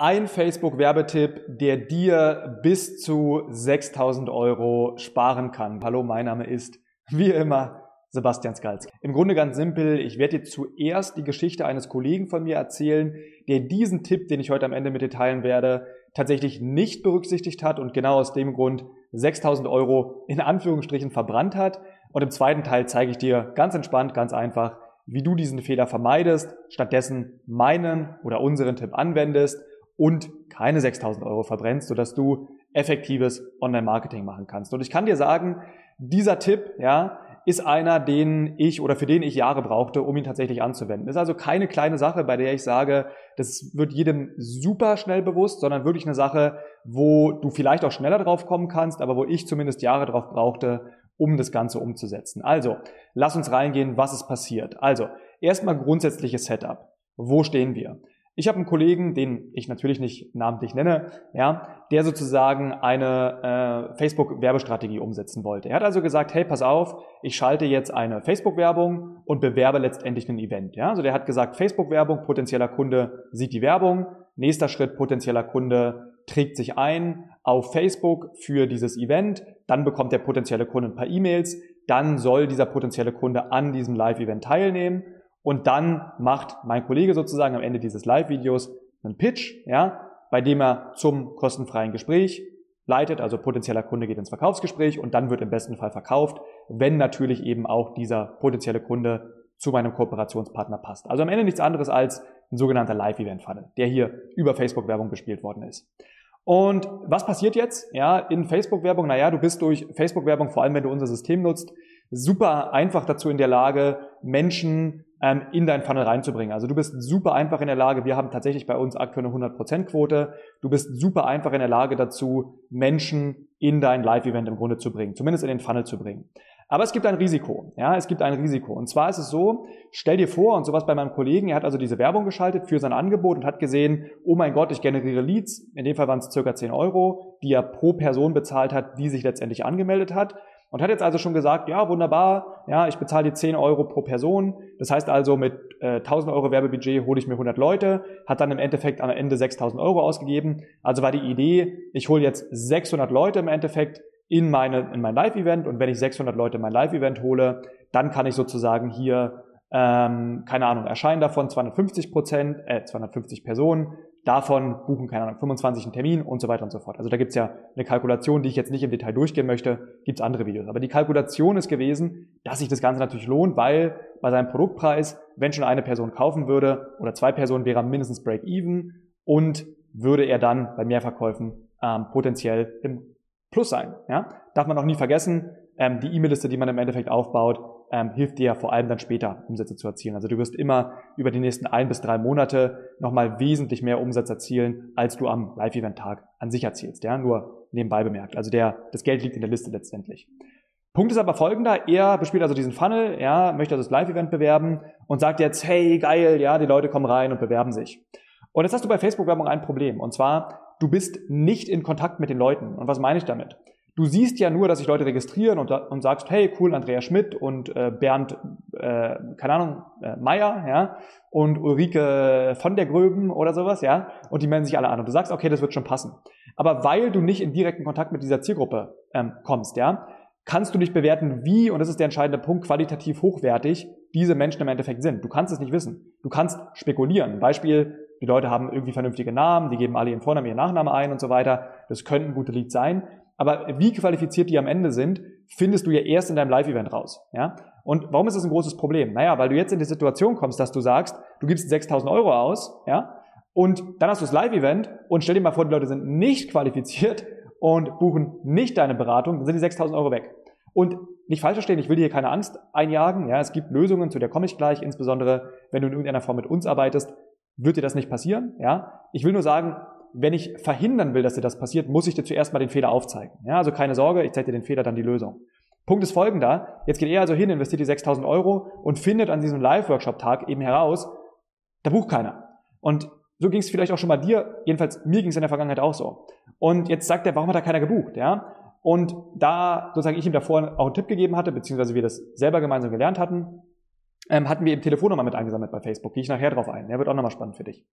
Ein Facebook-Werbetipp, der dir bis zu 6000 Euro sparen kann. Hallo, mein Name ist wie immer Sebastian Skalz. Im Grunde ganz simpel. Ich werde dir zuerst die Geschichte eines Kollegen von mir erzählen, der diesen Tipp, den ich heute am Ende mit dir teilen werde, tatsächlich nicht berücksichtigt hat und genau aus dem Grund 6000 Euro in Anführungsstrichen verbrannt hat. Und im zweiten Teil zeige ich dir ganz entspannt, ganz einfach, wie du diesen Fehler vermeidest, stattdessen meinen oder unseren Tipp anwendest und keine 6000 Euro verbrennst, sodass du effektives Online-Marketing machen kannst. Und ich kann dir sagen, dieser Tipp, ja, ist einer, den ich oder für den ich Jahre brauchte, um ihn tatsächlich anzuwenden. Ist also keine kleine Sache, bei der ich sage, das wird jedem super schnell bewusst, sondern wirklich eine Sache, wo du vielleicht auch schneller drauf kommen kannst, aber wo ich zumindest Jahre drauf brauchte, um das Ganze umzusetzen. Also, lass uns reingehen, was ist passiert. Also, erstmal grundsätzliches Setup. Wo stehen wir? Ich habe einen Kollegen, den ich natürlich nicht namentlich nenne, ja, der sozusagen eine äh, Facebook-Werbestrategie umsetzen wollte. Er hat also gesagt, hey, pass auf, ich schalte jetzt eine Facebook-Werbung und bewerbe letztendlich ein Event. Ja, also der hat gesagt, Facebook-Werbung, potenzieller Kunde sieht die Werbung, nächster Schritt, potenzieller Kunde trägt sich ein auf Facebook für dieses Event, dann bekommt der potenzielle Kunde ein paar E-Mails, dann soll dieser potenzielle Kunde an diesem Live-Event teilnehmen und dann macht mein Kollege sozusagen am Ende dieses Live-Videos einen Pitch, ja, bei dem er zum kostenfreien Gespräch leitet, also potenzieller Kunde geht ins Verkaufsgespräch und dann wird im besten Fall verkauft, wenn natürlich eben auch dieser potenzielle Kunde zu meinem Kooperationspartner passt. Also am Ende nichts anderes als ein sogenannter Live-Event-Funnel, der hier über Facebook-Werbung bespielt worden ist. Und was passiert jetzt? Ja, in Facebook-Werbung, naja, du bist durch Facebook-Werbung, vor allem wenn du unser System nutzt, super einfach dazu in der Lage, Menschen ähm, in dein Funnel reinzubringen. Also du bist super einfach in der Lage, wir haben tatsächlich bei uns aktuell eine 100% Quote, du bist super einfach in der Lage dazu, Menschen in dein Live-Event im Grunde zu bringen, zumindest in den Funnel zu bringen. Aber es gibt ein Risiko. Ja, es gibt ein Risiko. Und zwar ist es so, stell dir vor, und sowas bei meinem Kollegen, er hat also diese Werbung geschaltet für sein Angebot und hat gesehen, oh mein Gott, ich generiere Leads. In dem Fall waren es circa 10 Euro, die er pro Person bezahlt hat, die sich letztendlich angemeldet hat. Und hat jetzt also schon gesagt, ja, wunderbar, ja, ich bezahle die 10 Euro pro Person. Das heißt also, mit äh, 1000 Euro Werbebudget hole ich mir 100 Leute, hat dann im Endeffekt am Ende 6000 Euro ausgegeben. Also war die Idee, ich hole jetzt 600 Leute im Endeffekt in, meine, in mein Live-Event und wenn ich 600 Leute in mein Live-Event hole, dann kann ich sozusagen hier, ähm, keine Ahnung, erscheinen davon 250 Prozent, äh, 250 Personen, davon buchen, keine Ahnung, 25 einen Termin und so weiter und so fort. Also da gibt's ja eine Kalkulation, die ich jetzt nicht im Detail durchgehen möchte, gibt's andere Videos. Aber die Kalkulation ist gewesen, dass sich das Ganze natürlich lohnt, weil bei seinem Produktpreis, wenn schon eine Person kaufen würde oder zwei Personen, wäre mindestens Break-Even und würde er dann bei Mehrverkäufen ähm, potenziell im Plus sein. Ja? Darf man auch nie vergessen, ähm, die E-Mail-Liste, die man im Endeffekt aufbaut, ähm, hilft dir vor allem dann später Umsätze zu erzielen. Also du wirst immer über die nächsten ein bis drei Monate nochmal wesentlich mehr Umsatz erzielen, als du am Live-Event-Tag an sich erzielst. Ja, nur nebenbei bemerkt. Also der, das Geld liegt in der Liste letztendlich. Punkt ist aber folgender, er bespielt also diesen Funnel, ja, möchte also das Live-Event bewerben und sagt jetzt, hey, geil, ja, die Leute kommen rein und bewerben sich. Und jetzt hast du bei Facebook-Werbung ein Problem. Und zwar, du bist nicht in Kontakt mit den Leuten. Und was meine ich damit? Du siehst ja nur, dass sich Leute registrieren und, und sagst, hey, cool, Andrea Schmidt und äh, Bernd, äh, keine Ahnung, äh, Meier, ja, und Ulrike von der Gröben oder sowas, ja, und die melden sich alle an. Und du sagst, okay, das wird schon passen. Aber weil du nicht in direkten Kontakt mit dieser Zielgruppe ähm, kommst, ja, kannst du nicht bewerten, wie, und das ist der entscheidende Punkt, qualitativ hochwertig diese Menschen im Endeffekt sind. Du kannst es nicht wissen. Du kannst spekulieren. Beispiel, die Leute haben irgendwie vernünftige Namen, die geben alle ihren Vornamen, ihren Nachnamen ein und so weiter. Das könnten gute Leads sein. Aber wie qualifiziert die am Ende sind, findest du ja erst in deinem Live-Event raus. Ja? Und warum ist das ein großes Problem? Naja, weil du jetzt in die Situation kommst, dass du sagst, du gibst 6000 Euro aus, ja, und dann hast du das Live-Event und stell dir mal vor, die Leute sind nicht qualifiziert und buchen nicht deine Beratung, dann sind die 6000 Euro weg. Und nicht falsch verstehen, ich will dir hier keine Angst einjagen. Ja, es gibt Lösungen, zu der komme ich gleich. Insbesondere, wenn du in irgendeiner Form mit uns arbeitest, wird dir das nicht passieren. Ja, ich will nur sagen, wenn ich verhindern will, dass dir das passiert, muss ich dir zuerst mal den Fehler aufzeigen. Ja, also keine Sorge, ich zeige dir den Fehler, dann die Lösung. Punkt ist folgender. Jetzt geht er also hin, investiert die 6000 Euro und findet an diesem Live-Workshop-Tag eben heraus, da bucht keiner. Und so ging es vielleicht auch schon mal dir, jedenfalls mir ging es in der Vergangenheit auch so. Und jetzt sagt er, warum hat da keiner gebucht? Ja? Und da sozusagen ich ihm davor auch einen Tipp gegeben hatte, beziehungsweise wir das selber gemeinsam gelernt hatten, ähm, hatten wir eben Telefonnummer mit eingesammelt bei Facebook. Gehe ich nachher drauf ein. Der wird auch nochmal spannend für dich.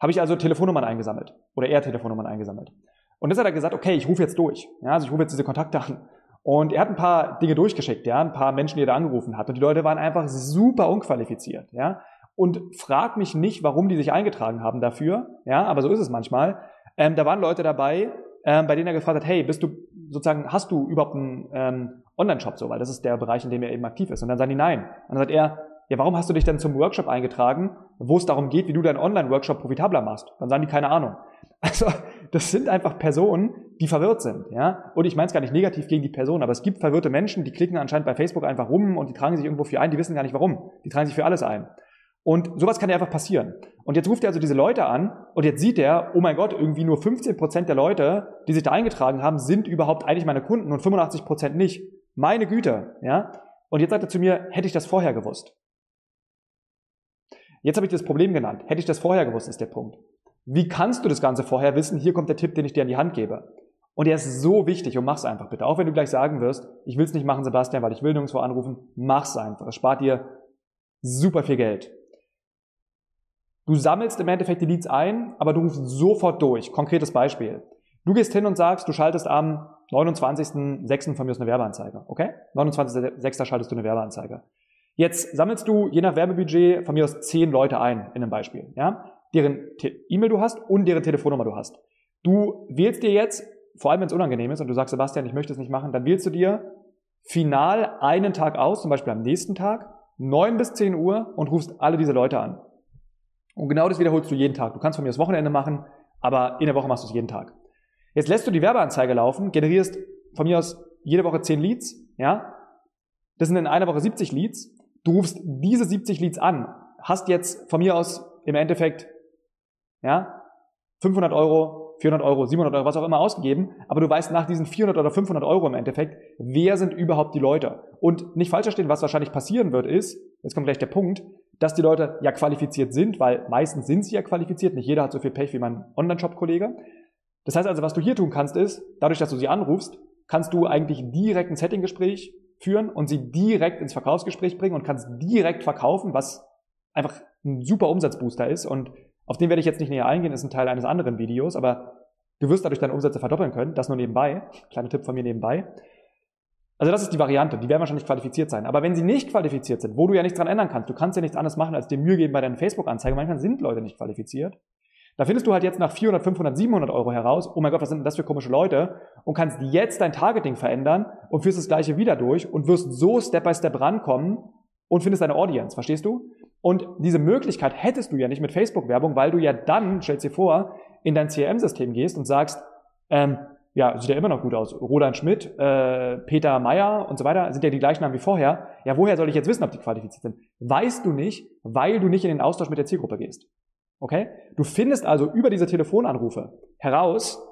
Habe ich also Telefonnummern eingesammelt oder er Telefonnummern eingesammelt. Und das hat er gesagt, okay, ich rufe jetzt durch. Ja, also ich rufe jetzt diese Kontakte an. Und er hat ein paar Dinge durchgeschickt, ja, ein paar Menschen, die er da angerufen hat. Und die Leute waren einfach super unqualifiziert, ja. Und frag mich nicht, warum die sich eingetragen haben dafür, ja, aber so ist es manchmal. Ähm, da waren Leute dabei, ähm, bei denen er gefragt hat, hey, bist du sozusagen, hast du überhaupt einen ähm, Online-Shop so, weil das ist der Bereich, in dem er eben aktiv ist. Und dann sagen die nein. Und dann sagt er, ja, warum hast du dich denn zum Workshop eingetragen, wo es darum geht, wie du deinen Online-Workshop profitabler machst? Dann sagen die keine Ahnung. Also, das sind einfach Personen, die verwirrt sind, ja. Und ich meine es gar nicht negativ gegen die Person, aber es gibt verwirrte Menschen, die klicken anscheinend bei Facebook einfach rum und die tragen sich irgendwo für ein, die wissen gar nicht warum. Die tragen sich für alles ein. Und sowas kann ja einfach passieren. Und jetzt ruft er also diese Leute an und jetzt sieht er, oh mein Gott, irgendwie nur 15% der Leute, die sich da eingetragen haben, sind überhaupt eigentlich meine Kunden und 85% nicht. Meine Güte, ja. Und jetzt sagt er zu mir, hätte ich das vorher gewusst. Jetzt habe ich das Problem genannt. Hätte ich das vorher gewusst, ist der Punkt. Wie kannst du das Ganze vorher wissen? Hier kommt der Tipp, den ich dir an die Hand gebe. Und der ist so wichtig und mach's einfach bitte. Auch wenn du gleich sagen wirst, ich will's nicht machen, Sebastian, weil ich will nirgendwo anrufen, mach's einfach. Es spart dir super viel Geld. Du sammelst im Endeffekt die Leads ein, aber du rufst sofort durch. Konkretes Beispiel. Du gehst hin und sagst, du schaltest am 29.06. von mir aus eine Werbeanzeige. Okay? 29.06. schaltest du eine Werbeanzeige. Jetzt sammelst du je nach Werbebudget von mir aus zehn Leute ein in einem Beispiel, ja? Deren E-Mail du hast und deren Telefonnummer du hast. Du wählst dir jetzt, vor allem wenn es unangenehm ist und du sagst, Sebastian, ich möchte es nicht machen, dann wählst du dir final einen Tag aus, zum Beispiel am nächsten Tag, 9 bis 10 Uhr und rufst alle diese Leute an. Und genau das wiederholst du jeden Tag. Du kannst von mir das Wochenende machen, aber in der Woche machst du es jeden Tag. Jetzt lässt du die Werbeanzeige laufen, generierst von mir aus jede Woche 10 Leads, ja? Das sind in einer Woche 70 Leads. Du rufst diese 70 Leads an, hast jetzt von mir aus im Endeffekt, ja, 500 Euro, 400 Euro, 700 Euro, was auch immer ausgegeben, aber du weißt nach diesen 400 oder 500 Euro im Endeffekt, wer sind überhaupt die Leute? Und nicht falsch verstehen, was wahrscheinlich passieren wird, ist, jetzt kommt gleich der Punkt, dass die Leute ja qualifiziert sind, weil meistens sind sie ja qualifiziert, nicht jeder hat so viel Pech wie mein Online-Shop-Kollege. Das heißt also, was du hier tun kannst, ist, dadurch, dass du sie anrufst, kannst du eigentlich direkt ein Setting-Gespräch führen und sie direkt ins Verkaufsgespräch bringen und kannst direkt verkaufen, was einfach ein super Umsatzbooster ist. Und auf den werde ich jetzt nicht näher eingehen, ist ein Teil eines anderen Videos, aber du wirst dadurch deine Umsätze verdoppeln können. Das nur nebenbei. Kleiner Tipp von mir nebenbei. Also das ist die Variante. Die werden wahrscheinlich qualifiziert sein. Aber wenn sie nicht qualifiziert sind, wo du ja nichts dran ändern kannst, du kannst ja nichts anderes machen, als dir Mühe geben bei deinen Facebook-Anzeigen. Manchmal sind Leute nicht qualifiziert. Da findest du halt jetzt nach 400, 500, 700 Euro heraus, oh mein Gott, was sind denn das für komische Leute? Und kannst jetzt dein Targeting verändern und führst das gleiche wieder durch und wirst so Step by Step rankommen und findest deine Audience. Verstehst du? Und diese Möglichkeit hättest du ja nicht mit Facebook-Werbung, weil du ja dann, stellst dir vor, in dein CRM-System gehst und sagst, ähm, ja, sieht ja immer noch gut aus. Roland Schmidt, äh, Peter Meyer und so weiter sind ja die gleichen Namen wie vorher. Ja, woher soll ich jetzt wissen, ob die qualifiziert sind? Weißt du nicht, weil du nicht in den Austausch mit der Zielgruppe gehst. Okay? Du findest also über diese Telefonanrufe heraus,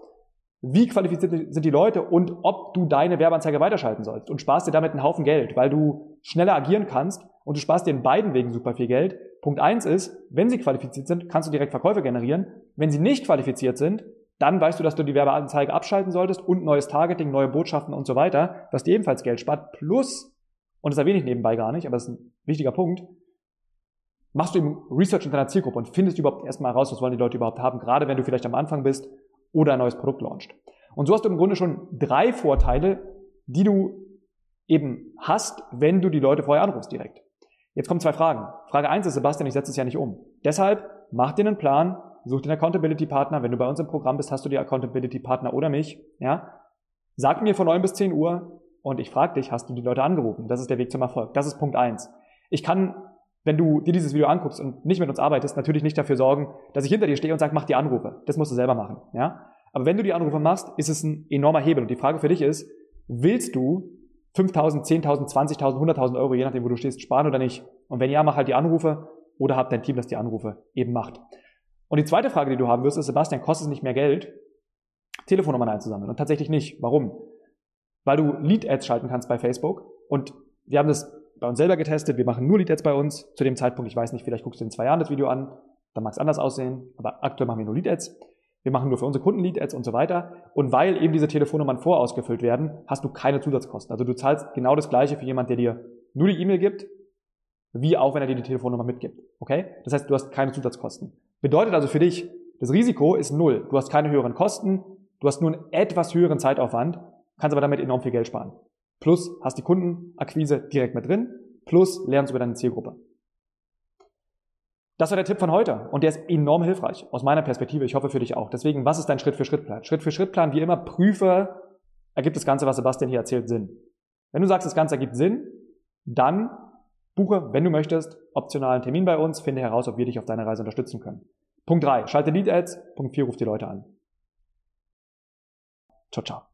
wie qualifiziert sind die Leute und ob du deine Werbeanzeige weiterschalten sollst und sparst dir damit einen Haufen Geld, weil du schneller agieren kannst und du sparst dir in beiden Wegen super viel Geld. Punkt eins ist, wenn sie qualifiziert sind, kannst du direkt Verkäufe generieren. Wenn sie nicht qualifiziert sind, dann weißt du, dass du die Werbeanzeige abschalten solltest und neues Targeting, neue Botschaften und so weiter, was dir ebenfalls Geld spart. Plus, und das erwähne ich nebenbei gar nicht, aber das ist ein wichtiger Punkt, machst du eben Research in deiner Zielgruppe und findest überhaupt erstmal heraus, was wollen die Leute überhaupt haben, gerade wenn du vielleicht am Anfang bist oder ein neues Produkt launcht. Und so hast du im Grunde schon drei Vorteile, die du eben hast, wenn du die Leute vorher anrufst direkt. Jetzt kommen zwei Fragen. Frage eins ist, Sebastian, ich setze es ja nicht um. Deshalb mach dir einen Plan, such den Accountability Partner. Wenn du bei uns im Programm bist, hast du die Accountability Partner oder mich. Ja? Sag mir von 9 bis 10 Uhr und ich frage dich, hast du die Leute angerufen? Das ist der Weg zum Erfolg. Das ist Punkt eins. Ich kann, wenn du dir dieses Video anguckst und nicht mit uns arbeitest, natürlich nicht dafür sorgen, dass ich hinter dir stehe und sage, mach die Anrufe. Das musst du selber machen. Ja? Aber wenn du die Anrufe machst, ist es ein enormer Hebel. Und die Frage für dich ist, willst du 5.000, 10.000, 20.000, 100.000 Euro, je nachdem, wo du stehst, sparen oder nicht? Und wenn ja, mach halt die Anrufe oder hab dein Team, das die Anrufe eben macht. Und die zweite Frage, die du haben wirst, ist, Sebastian, kostet es nicht mehr Geld, Telefonnummern einzusammeln? Und tatsächlich nicht. Warum? Weil du Lead-Ads schalten kannst bei Facebook. Und wir haben das bei uns selber getestet. Wir machen nur Lead-Ads bei uns. Zu dem Zeitpunkt, ich weiß nicht, vielleicht guckst du in zwei Jahren das Video an. Dann mag es anders aussehen. Aber aktuell machen wir nur Lead-Ads. Wir machen nur für unsere Kunden Lead-Ads und so weiter. Und weil eben diese Telefonnummern vorausgefüllt werden, hast du keine Zusatzkosten. Also du zahlst genau das Gleiche für jemand, der dir nur die E-Mail gibt, wie auch wenn er dir die Telefonnummer mitgibt. Okay? Das heißt, du hast keine Zusatzkosten. Bedeutet also für dich, Das Risiko ist null. Du hast keine höheren Kosten, du hast nur einen etwas höheren Zeitaufwand, kannst aber damit enorm viel Geld sparen. Plus hast die Kundenakquise direkt mit drin, plus lernst über deine Zielgruppe. Das war der Tipp von heute und der ist enorm hilfreich aus meiner Perspektive. Ich hoffe für dich auch. Deswegen, was ist dein Schritt-für-Schritt-Plan? Schritt-für-Schritt-Plan, wie immer, prüfe, ergibt das Ganze, was Sebastian hier erzählt, Sinn. Wenn du sagst, das Ganze ergibt Sinn, dann buche, wenn du möchtest, optionalen Termin bei uns, finde heraus, ob wir dich auf deiner Reise unterstützen können. Punkt 3, schalte Lead Ads. Punkt 4, ruf die Leute an. Ciao, ciao.